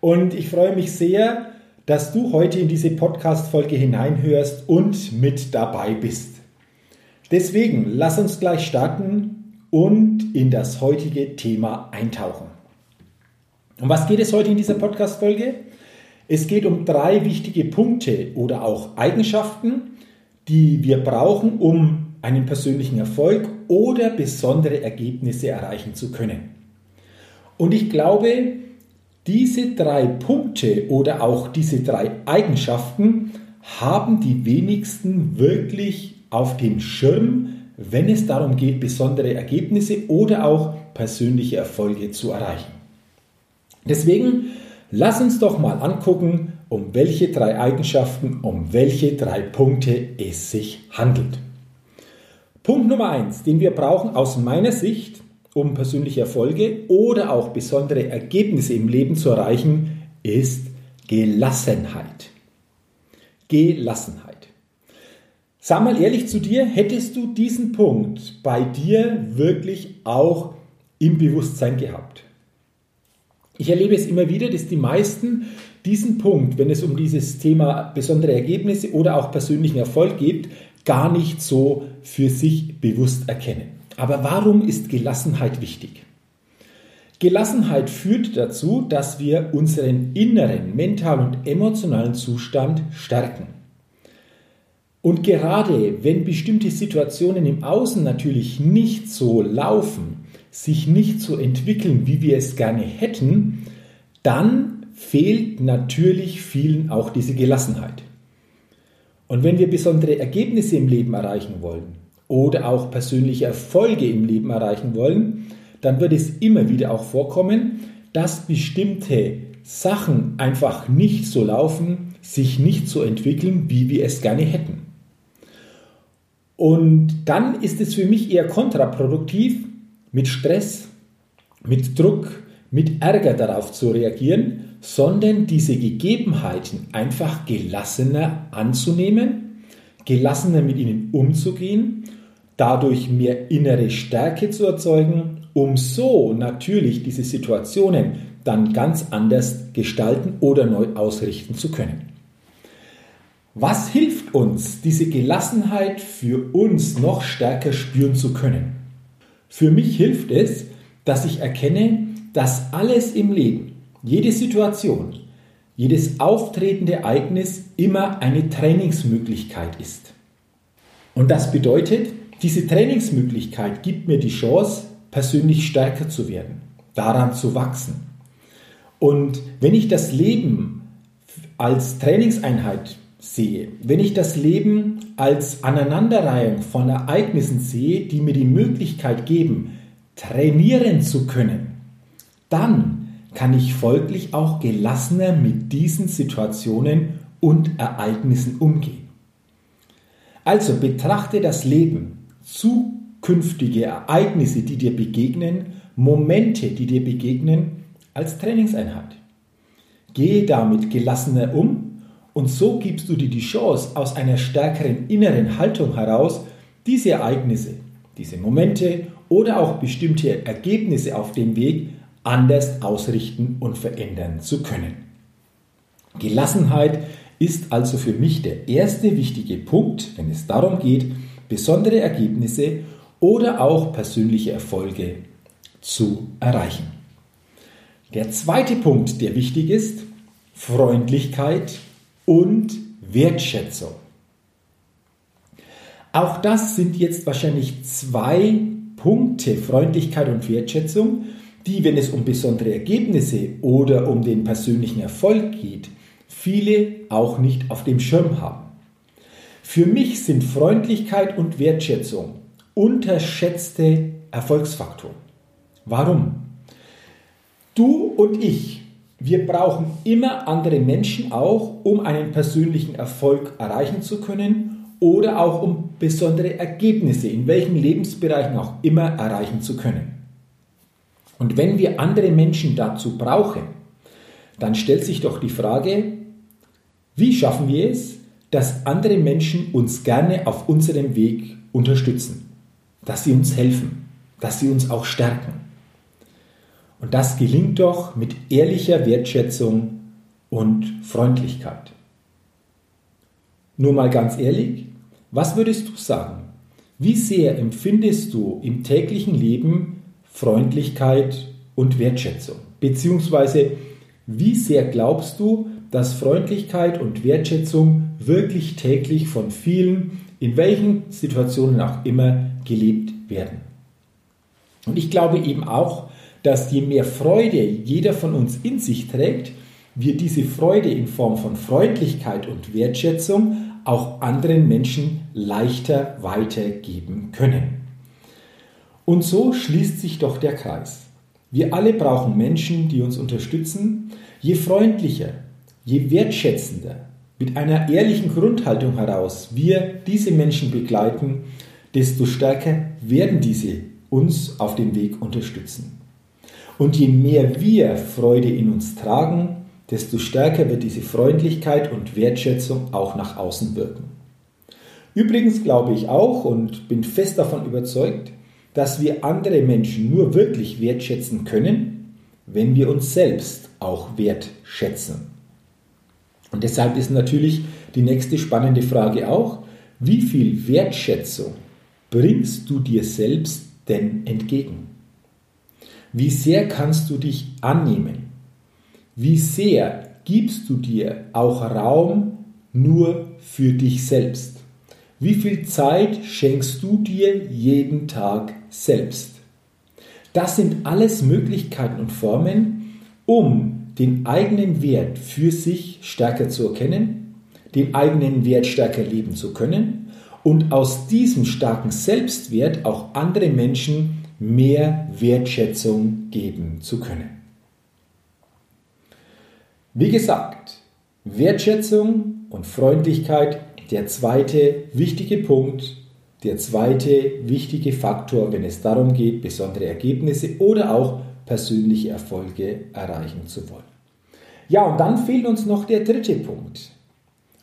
Und ich freue mich sehr, dass du heute in diese Podcast-Folge hineinhörst und mit dabei bist. Deswegen lass uns gleich starten und in das heutige Thema eintauchen. Um was geht es heute in dieser Podcast-Folge? Es geht um drei wichtige Punkte oder auch Eigenschaften, die wir brauchen, um einen persönlichen Erfolg oder besondere Ergebnisse erreichen zu können. Und ich glaube, diese drei Punkte oder auch diese drei Eigenschaften haben die wenigsten wirklich auf dem Schirm, wenn es darum geht, besondere Ergebnisse oder auch persönliche Erfolge zu erreichen. Deswegen lass uns doch mal angucken, um welche drei Eigenschaften, um welche drei Punkte es sich handelt. Punkt Nummer eins, den wir brauchen aus meiner Sicht, um persönliche Erfolge oder auch besondere Ergebnisse im Leben zu erreichen, ist Gelassenheit. Gelassenheit. Sag mal ehrlich zu dir, hättest du diesen Punkt bei dir wirklich auch im Bewusstsein gehabt? Ich erlebe es immer wieder, dass die meisten diesen Punkt, wenn es um dieses Thema besondere Ergebnisse oder auch persönlichen Erfolg geht, gar nicht so für sich bewusst erkennen. Aber warum ist Gelassenheit wichtig? Gelassenheit führt dazu, dass wir unseren inneren, mentalen und emotionalen Zustand stärken. Und gerade wenn bestimmte Situationen im Außen natürlich nicht so laufen, sich nicht so entwickeln, wie wir es gerne hätten, dann fehlt natürlich vielen auch diese Gelassenheit. Und wenn wir besondere Ergebnisse im Leben erreichen wollen, oder auch persönliche Erfolge im Leben erreichen wollen, dann wird es immer wieder auch vorkommen, dass bestimmte Sachen einfach nicht so laufen, sich nicht so entwickeln, wie wir es gerne hätten. Und dann ist es für mich eher kontraproduktiv, mit Stress, mit Druck, mit Ärger darauf zu reagieren, sondern diese Gegebenheiten einfach gelassener anzunehmen, gelassener mit ihnen umzugehen dadurch mehr innere Stärke zu erzeugen, um so natürlich diese Situationen dann ganz anders gestalten oder neu ausrichten zu können. Was hilft uns, diese Gelassenheit für uns noch stärker spüren zu können? Für mich hilft es, dass ich erkenne, dass alles im Leben, jede Situation, jedes auftretende Ereignis immer eine Trainingsmöglichkeit ist. Und das bedeutet, diese Trainingsmöglichkeit gibt mir die Chance, persönlich stärker zu werden, daran zu wachsen. Und wenn ich das Leben als Trainingseinheit sehe, wenn ich das Leben als Aneinanderreihung von Ereignissen sehe, die mir die Möglichkeit geben, trainieren zu können, dann kann ich folglich auch gelassener mit diesen Situationen und Ereignissen umgehen. Also betrachte das Leben zukünftige Ereignisse, die dir begegnen, Momente, die dir begegnen, als Trainingseinheit. Gehe damit gelassener um und so gibst du dir die Chance, aus einer stärkeren inneren Haltung heraus diese Ereignisse, diese Momente oder auch bestimmte Ergebnisse auf dem Weg anders ausrichten und verändern zu können. Gelassenheit ist also für mich der erste wichtige Punkt, wenn es darum geht, besondere Ergebnisse oder auch persönliche Erfolge zu erreichen. Der zweite Punkt, der wichtig ist, Freundlichkeit und Wertschätzung. Auch das sind jetzt wahrscheinlich zwei Punkte, Freundlichkeit und Wertschätzung, die, wenn es um besondere Ergebnisse oder um den persönlichen Erfolg geht, viele auch nicht auf dem Schirm haben. Für mich sind Freundlichkeit und Wertschätzung unterschätzte Erfolgsfaktoren. Warum? Du und ich, wir brauchen immer andere Menschen auch, um einen persönlichen Erfolg erreichen zu können oder auch um besondere Ergebnisse in welchen Lebensbereichen auch immer erreichen zu können. Und wenn wir andere Menschen dazu brauchen, dann stellt sich doch die Frage, wie schaffen wir es, dass andere Menschen uns gerne auf unserem Weg unterstützen, dass sie uns helfen, dass sie uns auch stärken. Und das gelingt doch mit ehrlicher Wertschätzung und Freundlichkeit. Nur mal ganz ehrlich, was würdest du sagen? Wie sehr empfindest du im täglichen Leben Freundlichkeit und Wertschätzung? Beziehungsweise wie sehr glaubst du, dass Freundlichkeit und Wertschätzung wirklich täglich von vielen, in welchen Situationen auch immer, gelebt werden? Und ich glaube eben auch, dass je mehr Freude jeder von uns in sich trägt, wir diese Freude in Form von Freundlichkeit und Wertschätzung auch anderen Menschen leichter weitergeben können. Und so schließt sich doch der Kreis. Wir alle brauchen Menschen, die uns unterstützen. Je freundlicher, je wertschätzender, mit einer ehrlichen Grundhaltung heraus wir diese Menschen begleiten, desto stärker werden diese uns auf dem Weg unterstützen. Und je mehr wir Freude in uns tragen, desto stärker wird diese Freundlichkeit und Wertschätzung auch nach außen wirken. Übrigens glaube ich auch und bin fest davon überzeugt, dass wir andere Menschen nur wirklich wertschätzen können, wenn wir uns selbst auch wertschätzen. Und deshalb ist natürlich die nächste spannende Frage auch, wie viel Wertschätzung bringst du dir selbst denn entgegen? Wie sehr kannst du dich annehmen? Wie sehr gibst du dir auch Raum nur für dich selbst? Wie viel Zeit schenkst du dir jeden Tag selbst? Das sind alles Möglichkeiten und Formen, um den eigenen Wert für sich stärker zu erkennen, den eigenen Wert stärker leben zu können und aus diesem starken Selbstwert auch andere Menschen mehr Wertschätzung geben zu können. Wie gesagt, Wertschätzung und Freundlichkeit, der zweite wichtige Punkt, der zweite wichtige Faktor, wenn es darum geht, besondere Ergebnisse oder auch persönliche Erfolge erreichen zu wollen. Ja, und dann fehlt uns noch der dritte Punkt.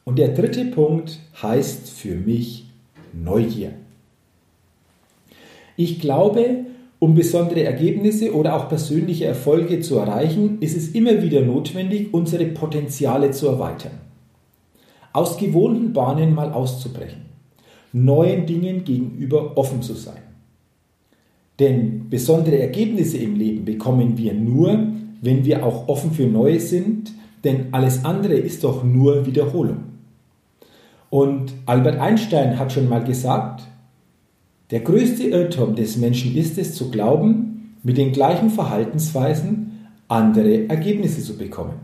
Und der dritte Punkt heißt für mich Neugier. Ich glaube, um besondere Ergebnisse oder auch persönliche Erfolge zu erreichen, ist es immer wieder notwendig, unsere Potenziale zu erweitern. Aus gewohnten Bahnen mal auszubrechen, neuen Dingen gegenüber offen zu sein. Denn besondere Ergebnisse im Leben bekommen wir nur, wenn wir auch offen für Neues sind, denn alles andere ist doch nur Wiederholung. Und Albert Einstein hat schon mal gesagt, der größte Irrtum des Menschen ist es zu glauben, mit den gleichen Verhaltensweisen andere Ergebnisse zu bekommen.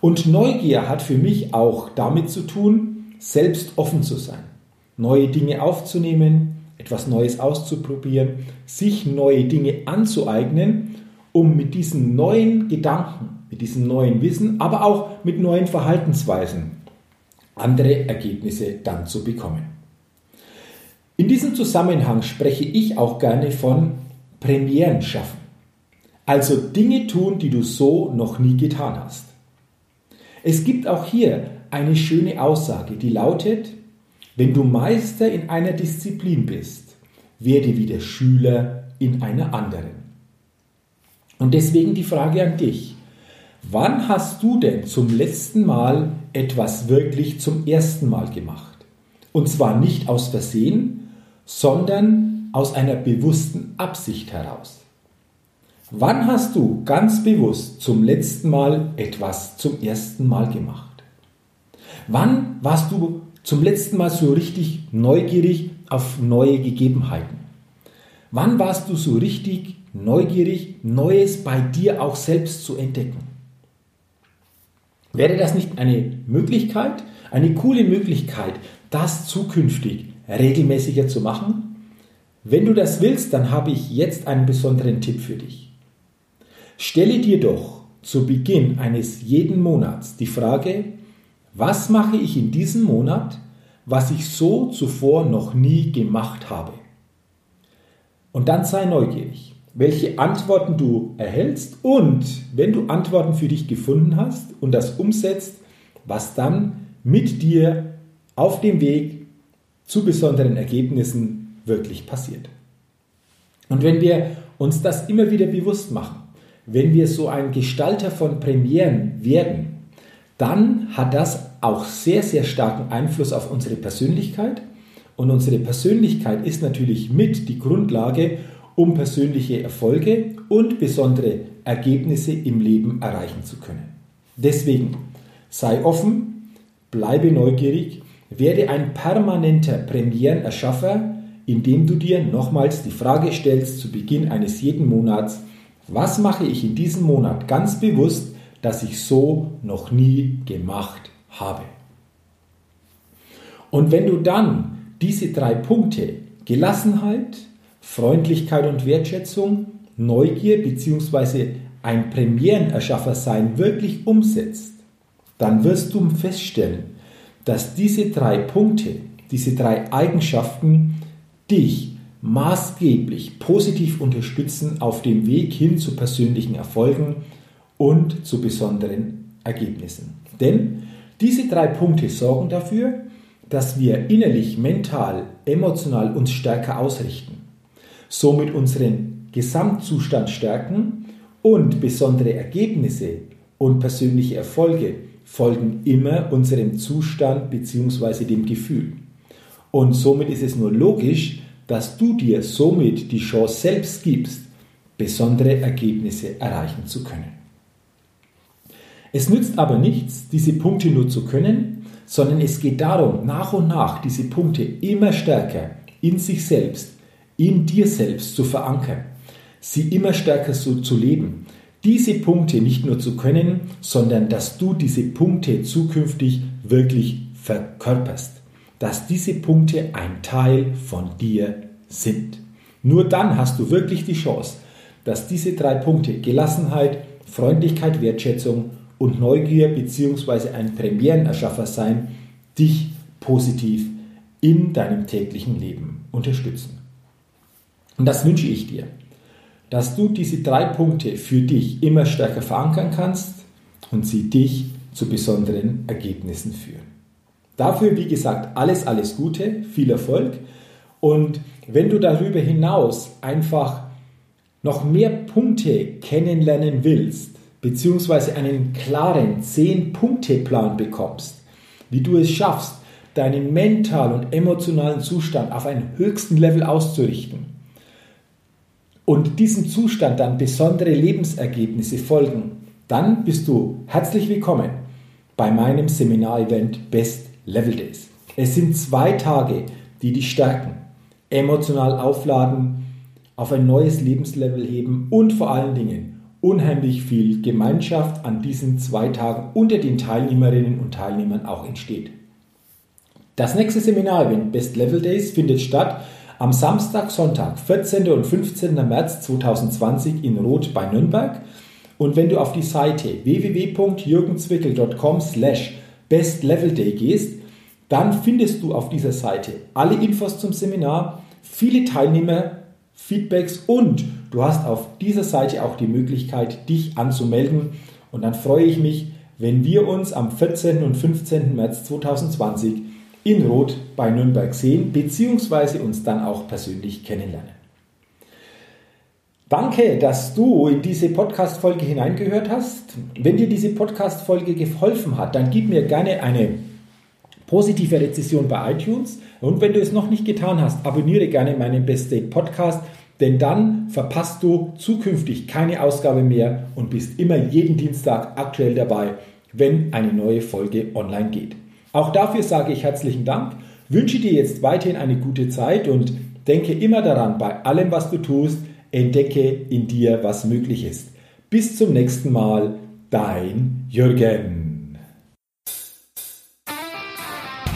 Und Neugier hat für mich auch damit zu tun, selbst offen zu sein, neue Dinge aufzunehmen, etwas Neues auszuprobieren, sich neue Dinge anzueignen, um mit diesen neuen Gedanken, mit diesem neuen Wissen, aber auch mit neuen Verhaltensweisen andere Ergebnisse dann zu bekommen. In diesem Zusammenhang spreche ich auch gerne von Premieren schaffen. Also Dinge tun, die du so noch nie getan hast. Es gibt auch hier eine schöne Aussage, die lautet, wenn du Meister in einer Disziplin bist, werde wieder Schüler in einer anderen. Und deswegen die Frage an dich. Wann hast du denn zum letzten Mal etwas wirklich zum ersten Mal gemacht? Und zwar nicht aus Versehen, sondern aus einer bewussten Absicht heraus. Wann hast du ganz bewusst zum letzten Mal etwas zum ersten Mal gemacht? Wann warst du zum letzten Mal so richtig neugierig auf neue Gegebenheiten? Wann warst du so richtig neugierig, Neues bei dir auch selbst zu entdecken? Wäre das nicht eine Möglichkeit, eine coole Möglichkeit, das zukünftig regelmäßiger zu machen? Wenn du das willst, dann habe ich jetzt einen besonderen Tipp für dich. Stelle dir doch zu Beginn eines jeden Monats die Frage, was mache ich in diesem Monat, was ich so zuvor noch nie gemacht habe? Und dann sei neugierig, welche Antworten du erhältst und wenn du Antworten für dich gefunden hast und das umsetzt, was dann mit dir auf dem Weg zu besonderen Ergebnissen wirklich passiert. Und wenn wir uns das immer wieder bewusst machen, wenn wir so ein Gestalter von Premieren werden, dann hat das auch sehr, sehr starken Einfluss auf unsere Persönlichkeit. Und unsere Persönlichkeit ist natürlich mit die Grundlage, um persönliche Erfolge und besondere Ergebnisse im Leben erreichen zu können. Deswegen sei offen, bleibe neugierig, werde ein permanenter Premierenerschaffer, indem du dir nochmals die Frage stellst zu Beginn eines jeden Monats, was mache ich in diesem Monat ganz bewusst, dass ich so noch nie gemacht habe? Und wenn du dann diese drei Punkte Gelassenheit, Freundlichkeit und Wertschätzung, Neugier bzw. ein Premierenerschaffer sein wirklich umsetzt, dann wirst du feststellen, dass diese drei Punkte, diese drei Eigenschaften dich maßgeblich positiv unterstützen auf dem Weg hin zu persönlichen Erfolgen und zu besonderen Ergebnissen. Denn diese drei Punkte sorgen dafür, dass wir innerlich, mental, emotional uns stärker ausrichten, somit unseren Gesamtzustand stärken und besondere Ergebnisse und persönliche Erfolge folgen immer unserem Zustand bzw. dem Gefühl. Und somit ist es nur logisch, dass du dir somit die Chance selbst gibst, besondere Ergebnisse erreichen zu können. Es nützt aber nichts, diese Punkte nur zu können, sondern es geht darum, nach und nach diese Punkte immer stärker in sich selbst, in dir selbst zu verankern, sie immer stärker so zu leben, diese Punkte nicht nur zu können, sondern dass du diese Punkte zukünftig wirklich verkörperst dass diese Punkte ein Teil von dir sind. Nur dann hast du wirklich die Chance, dass diese drei Punkte Gelassenheit, Freundlichkeit, Wertschätzung und Neugier bzw. ein Premierenerschaffer sein dich positiv in deinem täglichen Leben unterstützen. Und das wünsche ich dir, dass du diese drei Punkte für dich immer stärker verankern kannst und sie dich zu besonderen Ergebnissen führen. Dafür, wie gesagt, alles, alles Gute, viel Erfolg. Und wenn du darüber hinaus einfach noch mehr Punkte kennenlernen willst, beziehungsweise einen klaren 10-Punkte-Plan bekommst, wie du es schaffst, deinen mentalen und emotionalen Zustand auf einen höchsten Level auszurichten und diesem Zustand dann besondere Lebensergebnisse folgen, dann bist du herzlich willkommen bei meinem Seminarevent Best Level Days. Es sind zwei Tage, die dich stärken, emotional aufladen, auf ein neues Lebenslevel heben und vor allen Dingen unheimlich viel Gemeinschaft an diesen zwei Tagen unter den Teilnehmerinnen und Teilnehmern auch entsteht. Das nächste Seminar, Best Level Days, findet statt am Samstag, Sonntag, 14. und 15. März 2020 in Roth bei Nürnberg. Und wenn du auf die Seite www.jürgenzwickel.com slash Best Level Day gehst, dann findest du auf dieser Seite alle Infos zum Seminar, viele Teilnehmer, Feedbacks und du hast auf dieser Seite auch die Möglichkeit, dich anzumelden. Und dann freue ich mich, wenn wir uns am 14. und 15. März 2020 in Rot bei Nürnberg sehen, beziehungsweise uns dann auch persönlich kennenlernen. Danke, dass du in diese Podcast-Folge hineingehört hast. Wenn dir diese Podcast-Folge geholfen hat, dann gib mir gerne eine positive Rezession bei iTunes. Und wenn du es noch nicht getan hast, abonniere gerne meinen Best Day Podcast, denn dann verpasst du zukünftig keine Ausgabe mehr und bist immer jeden Dienstag aktuell dabei, wenn eine neue Folge online geht. Auch dafür sage ich herzlichen Dank, wünsche dir jetzt weiterhin eine gute Zeit und denke immer daran, bei allem, was du tust, entdecke in dir, was möglich ist. Bis zum nächsten Mal, dein Jürgen.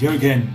Jürgen.